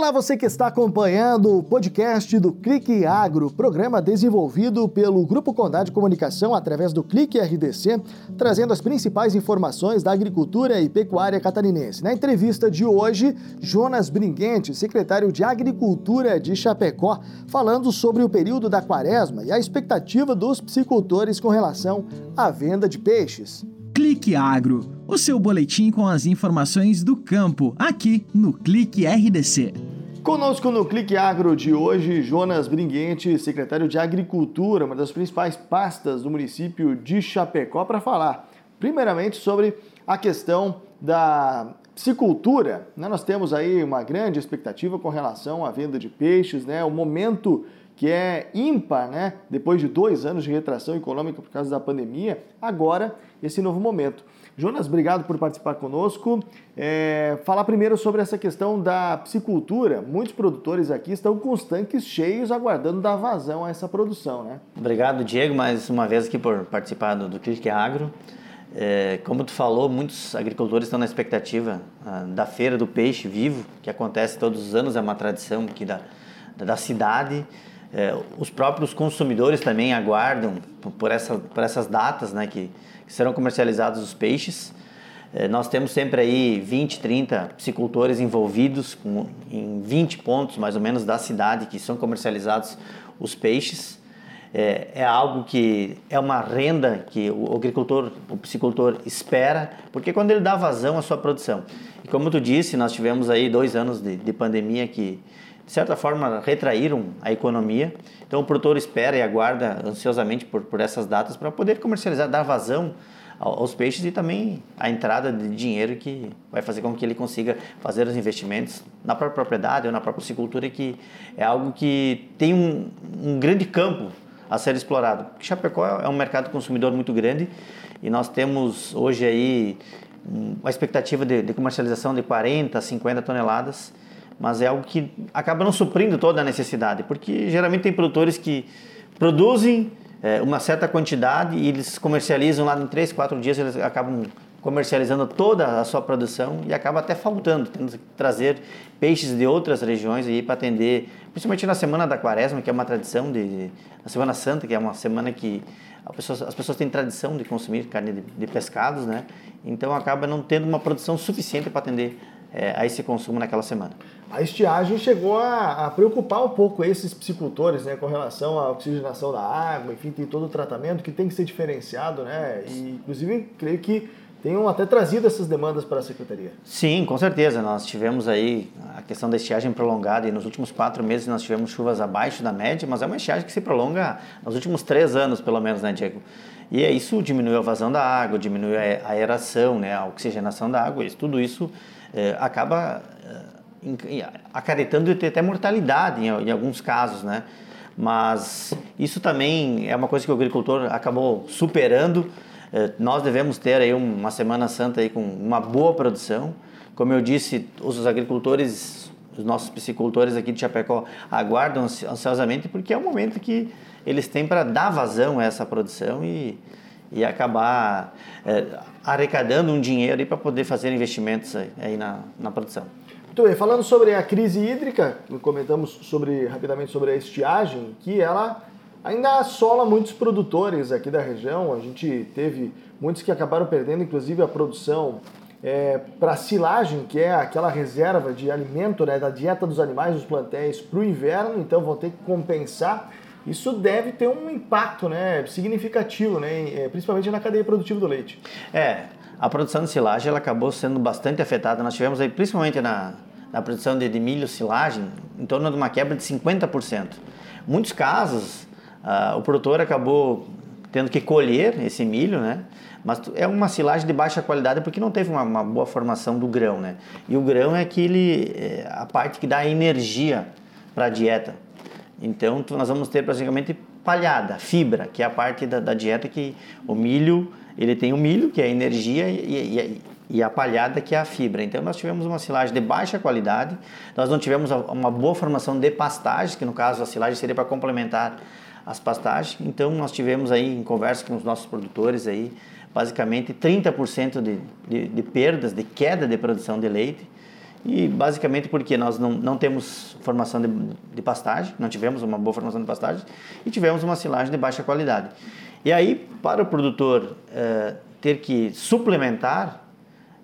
Olá, você que está acompanhando o podcast do Clique Agro, programa desenvolvido pelo Grupo Condado de Comunicação através do Clique RDC, trazendo as principais informações da agricultura e pecuária catarinense. Na entrevista de hoje, Jonas Bringuente, secretário de Agricultura de Chapecó, falando sobre o período da quaresma e a expectativa dos psicultores com relação à venda de peixes. Clique Agro, o seu boletim com as informações do campo, aqui no Clique RDC. Conosco no Clique Agro de hoje, Jonas Bringuente, secretário de Agricultura, uma das principais pastas do município de Chapecó, para falar, primeiramente, sobre a questão da piscicultura. Né? Nós temos aí uma grande expectativa com relação à venda de peixes, né? o momento que é ímpar, né? depois de dois anos de retração econômica por causa da pandemia, agora esse novo momento. Jonas, obrigado por participar conosco. É, falar primeiro sobre essa questão da piscicultura. Muitos produtores aqui estão com os tanques cheios, aguardando dar vazão a essa produção, né? Obrigado, Diego, mais uma vez aqui por participar do, do Clique Agro. É, como tu falou, muitos agricultores estão na expectativa ah, da Feira do Peixe Vivo, que acontece todos os anos, é uma tradição aqui da, da cidade. É, os próprios consumidores também aguardam por, essa, por essas datas, né, que, que serão comercializados os peixes. É, nós temos sempre aí 20, 30 piscicultores envolvidos com, em 20 pontos mais ou menos da cidade que são comercializados os peixes. É, é, algo que é uma renda que o agricultor, o piscicultor espera, porque quando ele dá vazão à sua produção. E como tu disse, nós tivemos aí dois anos de, de pandemia que de certa forma, retraíram a economia. Então, o produtor espera e aguarda ansiosamente por, por essas datas para poder comercializar, dar vazão aos peixes e também a entrada de dinheiro que vai fazer com que ele consiga fazer os investimentos na própria propriedade ou na própria piscicultura, que é algo que tem um, um grande campo a ser explorado. Chapecó é um mercado consumidor muito grande e nós temos hoje aí uma expectativa de, de comercialização de 40, 50 toneladas mas é algo que acaba não suprindo toda a necessidade, porque geralmente tem produtores que produzem é, uma certa quantidade e eles comercializam lá em 3, 4 dias, eles acabam comercializando toda a sua produção e acaba até faltando, tendo que trazer peixes de outras regiões aí para atender, principalmente na semana da quaresma, que é uma tradição de, na semana santa, que é uma semana que pessoa, as pessoas têm tradição de consumir carne de, de pescados, né? Então acaba não tendo uma produção suficiente para atender é, a esse consumo naquela semana. A estiagem chegou a, a, preocupar um pouco esses piscicultores, né, com relação à oxigenação da água, enfim, tem todo o tratamento que tem que ser diferenciado, né, e inclusive creio que tenham até trazido essas demandas para a secretaria. Sim, com certeza. Nós tivemos aí a questão da estiagem prolongada e nos últimos quatro meses nós tivemos chuvas abaixo da média, mas é uma estiagem que se prolonga nos últimos três anos, pelo menos, né, Diego? E isso diminuiu a vazão da água, diminuiu a aeração, né, a oxigenação da água, isso, tudo isso é, acaba é, acarretando até mortalidade em, em, alguns casos, né? Mas isso também é uma coisa que o agricultor acabou superando. É, nós devemos ter aí uma Semana Santa aí com uma boa produção. Como eu disse, os agricultores, os nossos piscicultores aqui de Chapecó aguardam ansiosamente porque é o momento que eles têm para dar vazão a essa produção e e acabar é, arrecadando um dinheiro para poder fazer investimentos aí, aí na, na produção. Muito bem, falando sobre a crise hídrica, comentamos sobre, rapidamente sobre a estiagem, que ela ainda assola muitos produtores aqui da região. A gente teve muitos que acabaram perdendo, inclusive, a produção é, para silagem, que é aquela reserva de alimento né, da dieta dos animais dos plantéis para o inverno, então vão ter que compensar isso deve ter um impacto né, significativo, né, é, principalmente na cadeia produtiva do leite. É, a produção de silagem ela acabou sendo bastante afetada. Nós tivemos aí, principalmente na, na produção de, de milho silagem, em torno de uma quebra de 50%. Em muitos casos, uh, o produtor acabou tendo que colher esse milho, né? Mas é uma silagem de baixa qualidade porque não teve uma, uma boa formação do grão, né? E o grão é aquele, é a parte que dá energia para a dieta. Então, nós vamos ter praticamente palhada, fibra, que é a parte da, da dieta que o milho, ele tem o milho, que é a energia, e, e, e, a palhada, que é a fibra. Então, nós tivemos uma silagem de baixa qualidade, nós não tivemos uma boa formação de pastagem, que no caso a silagem seria para complementar as pastagens. Então, nós tivemos aí, em conversa com os nossos produtores aí, basicamente 30% de, de, de perdas, de queda de produção de leite, E basicamente porque nós não, não temos formação de, de pastagem, não tivemos uma boa formação de pastagem e tivemos uma silagem de baixa qualidade. E aí, para o produtor eh, ter que suplementar,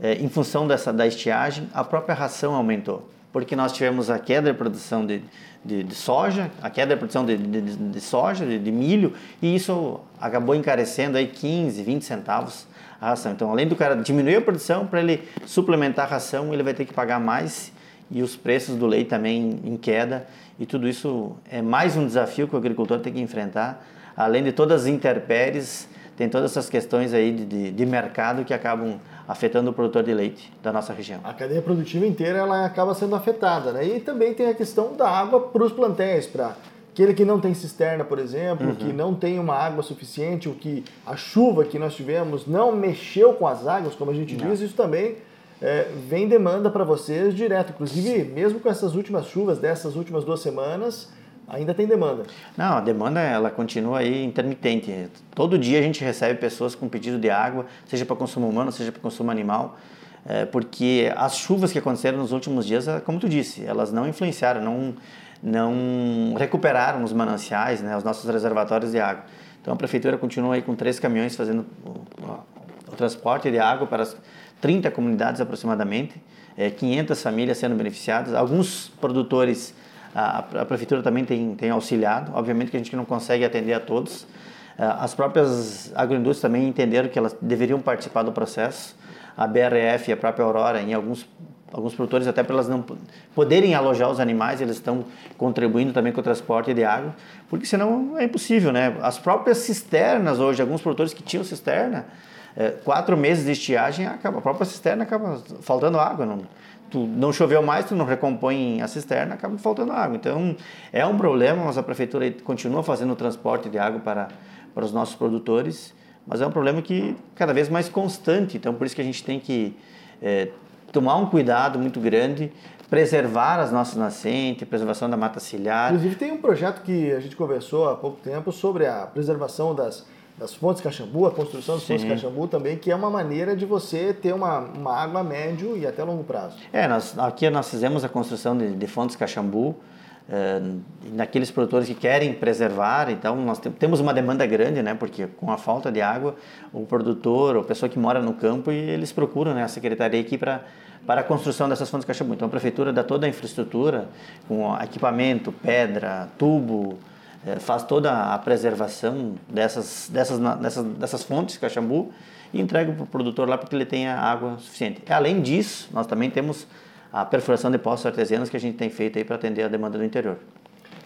eh, em função dessa, da estiagem, a própria ração aumentou. Porque nós tivemos a queda de produção de, de, de soja, a queda de produção de, de, de soja, de, milho, e isso acabou encarecendo aí 15, 20 centavos a ração. Então, além do cara diminuir a produção, para ele suplementar a ração, ele vai ter que pagar mais e os preços do leite também em queda. E tudo isso é mais um desafio que o agricultor tem que enfrentar, além de todas as intempéries, tem todas essas questões aí de, de, de, mercado que acabam afetando o produtor de leite da nossa região. A cadeia produtiva inteira ela acaba sendo afetada, né? E também tem a questão da água para os plantéis, para aquele que não tem cisterna, por exemplo, uhum. que não tem uma água suficiente, o que a chuva que nós tivemos não mexeu com as águas, como a gente não. diz, isso também é, vem demanda para vocês direto. Inclusive, mesmo com essas últimas chuvas dessas últimas duas semanas, ainda tem demanda. Não, a demanda ela continua aí intermitente. Todo dia a gente recebe pessoas com pedido de água, seja para consumo humano, seja para consumo animal. É, porque as chuvas que aconteceram nos últimos dias, como tu disse, elas não influenciaram, não não recuperaram os mananciais, né, os nossos reservatórios de água. Então a prefeitura continua aí com três caminhões fazendo o, o transporte de água para as 30 comunidades aproximadamente, é, 500 famílias sendo beneficiadas. Alguns produtores, a, a, prefeitura também tem, tem auxiliado. Obviamente que a gente não consegue atender a todos. É, as próprias agroindústrias também entenderam que elas deveriam participar do processo. A BRF e a própria Aurora, em alguns alguns produtores até para elas não poderem alojar os animais, eles estão contribuindo também com o transporte de água, porque senão é impossível, né? As próprias cisternas hoje, alguns produtores que tinham cisterna, é, quatro meses de estiagem, acaba, a própria cisterna acaba faltando água, não, tu não choveu mais, tu não recompõe a cisterna, acaba faltando água. Então é um problema, mas a prefeitura continua fazendo o transporte de água para, para os nossos produtores, mas é um problema que cada vez mais constante, então por isso que a gente tem que é, tomar um cuidado muito grande, preservar as nossas nascentes, preservação da mata ciliar. Inclusive tem um projeto que a gente conversou há pouco tempo sobre a preservação das, das fontes Caxambu, a construção das Sim. fontes Caxambu também, que é uma maneira de você ter uma, uma água médio e até longo prazo. É, nós, aqui nós fizemos a construção de, de fontes Caxambu, é, naqueles produtores que querem preservar, então nós temos uma demanda grande, né? Porque com a falta de água, o produtor, a pessoa que mora no campo, e eles procuram né, a secretaria aqui para para a construção dessas fontes caixa Então a prefeitura dá toda a infraestrutura, com equipamento, pedra, tubo, faz toda a preservação dessas, dessas, dessas, dessas fontes de Caxambu e entrega para o produtor lá para que ele tenha água suficiente. Além disso, nós também temos a perfuração de poços artesianos que a gente tem feito aí para atender a demanda do interior.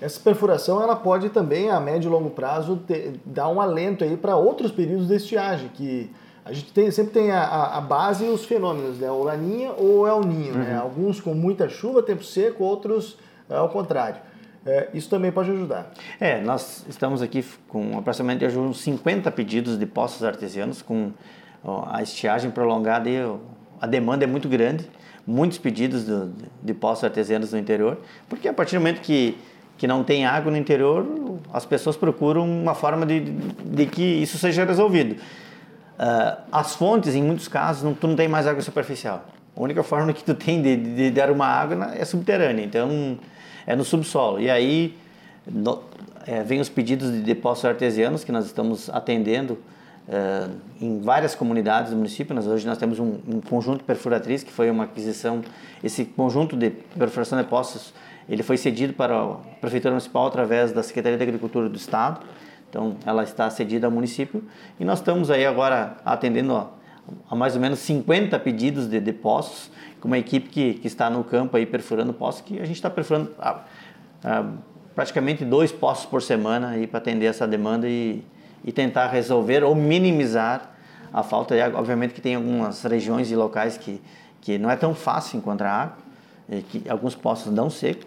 Essa perfuração ela pode também a médio e longo prazo ter, dar um alento aí para outros períodos de estiagem que a gente tem, sempre tem a, a, base e os fenômenos, né? O Laninha ou El Ninho, né? uhum. né? Alguns com muita chuva, tempo seco, outros é, ao contrário. É, isso também pode ajudar. É, nós estamos aqui com aproximadamente uns 50 pedidos de poços artesianos com ó, a estiagem prolongada e a demanda é muito grande muitos pedidos do, de poços artesianos no interior, porque a partir do momento que, que não tem água no interior, as pessoas procuram uma forma de, de que isso seja resolvido. Uh, as fontes, em muitos casos, não, tu não tem mais água superficial. A única forma que tu tem de, de, dar uma água é subterrânea, então é no subsolo. E aí no, é, vem os pedidos de depósitos artesianos que nós estamos atendendo uh, em várias comunidades do município. Nós, hoje nós temos um, um, conjunto perfuratriz, que foi uma aquisição, esse conjunto de perfuração de poços, ele foi cedido para a Prefeitura Municipal através da Secretaria de Agricultura do Estado. Então, ela está cedida ao município e nós estamos aí agora atendendo a, a mais ou menos 50 pedidos de, de poços, com uma equipe que, que está no campo aí perfurando poços, que a gente está perfurando ah, ah, praticamente dois poços por semana para atender essa demanda e, e tentar resolver ou minimizar a falta água. Obviamente que tem algumas regiões e locais que, que não é tão fácil encontrar água, que alguns poços dão seco,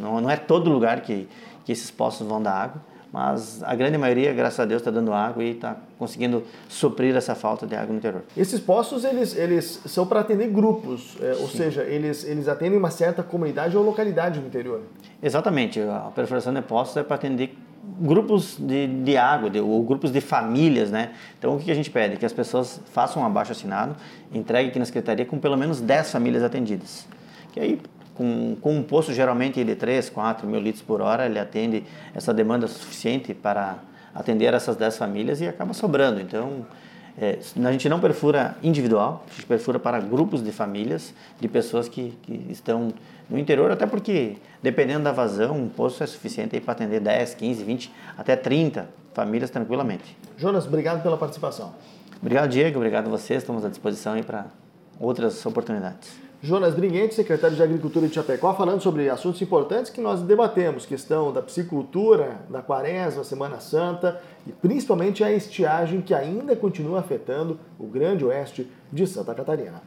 não, não é todo lugar que, que esses poços vão dar água, mas a grande maioria, graças a Deus, está dando água e está conseguindo suprir essa falta de água no interior. Esses poços, eles, eles são para atender grupos, é, ou seja, eles, eles atendem uma certa comunidade ou localidade no interior. Exatamente, a perfuração de poços é para atender grupos de, de água, de, ou grupos de famílias, né? Então, o que a gente pede? Que as pessoas façam um abaixo assinado, entreguem aqui na secretaria com pelo menos 10 famílias atendidas. que aí com, com um poço geralmente de 3, 4 mil litros por hora, ele atende essa demanda suficiente para atender essas 10 famílias e acaba sobrando. Então, é, a gente não perfura individual, a gente perfura para grupos de famílias, de pessoas que, que estão no interior, até porque, dependendo da vazão, um poço é suficiente para atender 10, 15, 20, até 30 famílias tranquilamente. Jonas, obrigado pela participação. Obrigado, Diego. Obrigado a vocês. Estamos à disposição aí para outras oportunidades. Jonas Bringuente, secretário de Agricultura de Chapecó, falando sobre assuntos importantes que nós debatemos, questão da piscicultura, da quaresma, Semana Santa e principalmente a estiagem que ainda continua afetando o grande oeste de Santa Catarina.